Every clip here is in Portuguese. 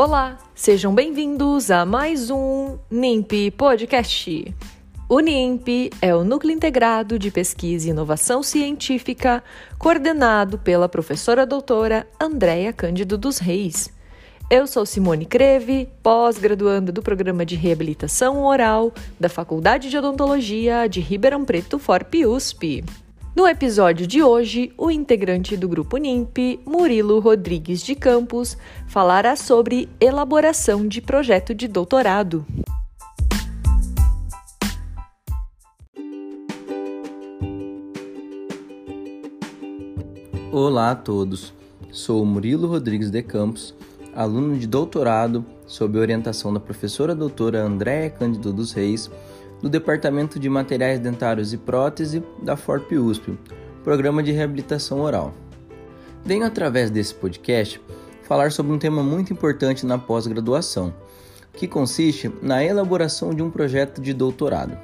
Olá, sejam bem-vindos a mais um NIMP Podcast. O NIMP é o Núcleo Integrado de Pesquisa e Inovação Científica, coordenado pela professora doutora Andréia Cândido dos Reis. Eu sou Simone Creve, pós-graduanda do Programa de Reabilitação Oral da Faculdade de Odontologia de Ribeirão Preto, FORP USP. No episódio de hoje, o integrante do grupo NIMP, Murilo Rodrigues de Campos, falará sobre elaboração de projeto de doutorado. Olá a todos, sou Murilo Rodrigues de Campos, aluno de doutorado sob orientação da professora doutora Andréa Cândido dos Reis do Departamento de Materiais Dentários e Prótese da FORP USP, Programa de Reabilitação Oral. Venho através desse podcast falar sobre um tema muito importante na pós-graduação, que consiste na elaboração de um projeto de doutorado.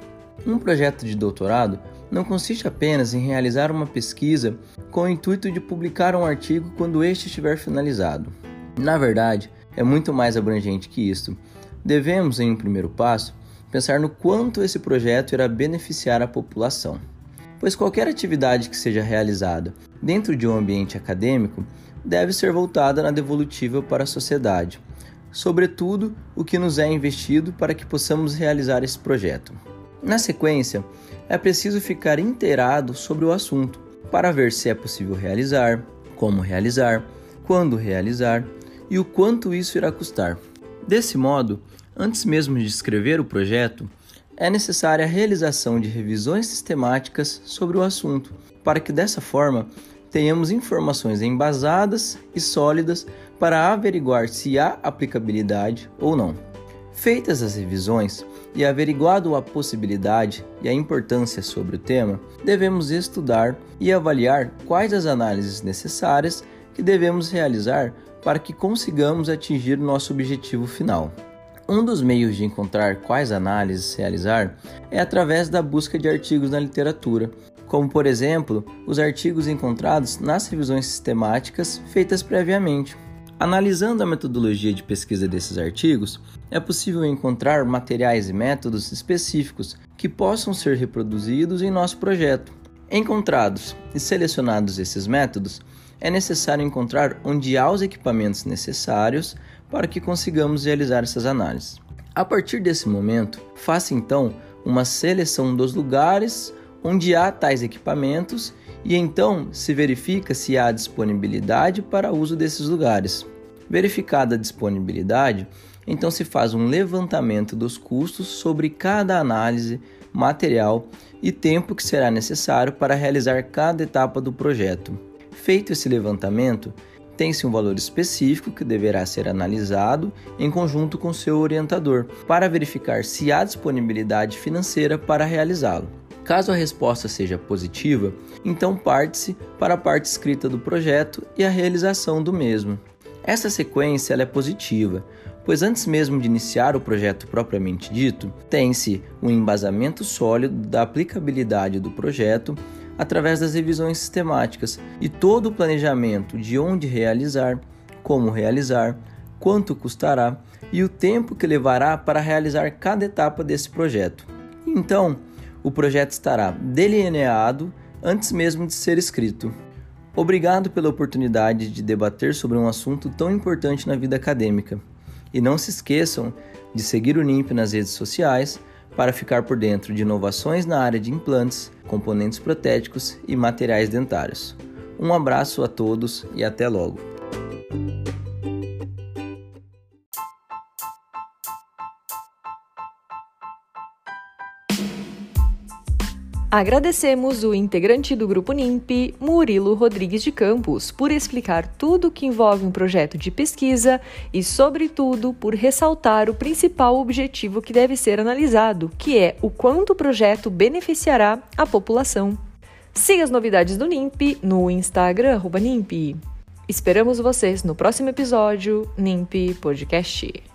Um projeto de doutorado não consiste apenas em realizar uma pesquisa com o intuito de publicar um artigo quando este estiver finalizado. Na verdade, é muito mais abrangente que isto. Devemos, em um primeiro passo, pensar no quanto esse projeto irá beneficiar a população. Pois qualquer atividade que seja realizada dentro de um ambiente acadêmico deve ser voltada na devolutiva para a sociedade, sobretudo o que nos é investido para que possamos realizar esse projeto. Na sequência, é preciso ficar inteirado sobre o assunto para ver se é possível realizar, como realizar, quando realizar e o quanto isso irá custar. Desse modo, Antes mesmo de escrever o projeto, é necessária a realização de revisões sistemáticas sobre o assunto, para que dessa forma tenhamos informações embasadas e sólidas para averiguar se há aplicabilidade ou não. Feitas as revisões e averiguado a possibilidade e a importância sobre o tema, devemos estudar e avaliar quais as análises necessárias que devemos realizar para que consigamos atingir nosso objetivo final. Um dos meios de encontrar quais análises realizar é através da busca de artigos na literatura, como por exemplo os artigos encontrados nas revisões sistemáticas feitas previamente. Analisando a metodologia de pesquisa desses artigos, é possível encontrar materiais e métodos específicos que possam ser reproduzidos em nosso projeto. Encontrados e selecionados esses métodos, é necessário encontrar onde há os equipamentos necessários para que consigamos realizar essas análises. A partir desse momento, faça então uma seleção dos lugares onde há tais equipamentos e então se verifica se há disponibilidade para uso desses lugares. Verificada a disponibilidade, então se faz um levantamento dos custos sobre cada análise, material e tempo que será necessário para realizar cada etapa do projeto. Feito esse levantamento, tem-se um valor específico que deverá ser analisado em conjunto com seu orientador para verificar se há disponibilidade financeira para realizá-lo. Caso a resposta seja positiva, então parte-se para a parte escrita do projeto e a realização do mesmo. Essa sequência é positiva, pois antes mesmo de iniciar o projeto propriamente dito, tem-se um embasamento sólido da aplicabilidade do projeto através das revisões sistemáticas e todo o planejamento de onde realizar, como realizar, quanto custará e o tempo que levará para realizar cada etapa desse projeto. Então, o projeto estará delineado antes mesmo de ser escrito. Obrigado pela oportunidade de debater sobre um assunto tão importante na vida acadêmica. E não se esqueçam de seguir o NIMP nas redes sociais para ficar por dentro de inovações na área de implantes, componentes protéticos e materiais dentários. Um abraço a todos e até logo! Agradecemos o integrante do grupo NIMP, Murilo Rodrigues de Campos, por explicar tudo o que envolve um projeto de pesquisa e, sobretudo, por ressaltar o principal objetivo que deve ser analisado, que é o quanto o projeto beneficiará a população. Siga as novidades do NIMP no Instagram NIMP. Esperamos vocês no próximo episódio NIMP Podcast.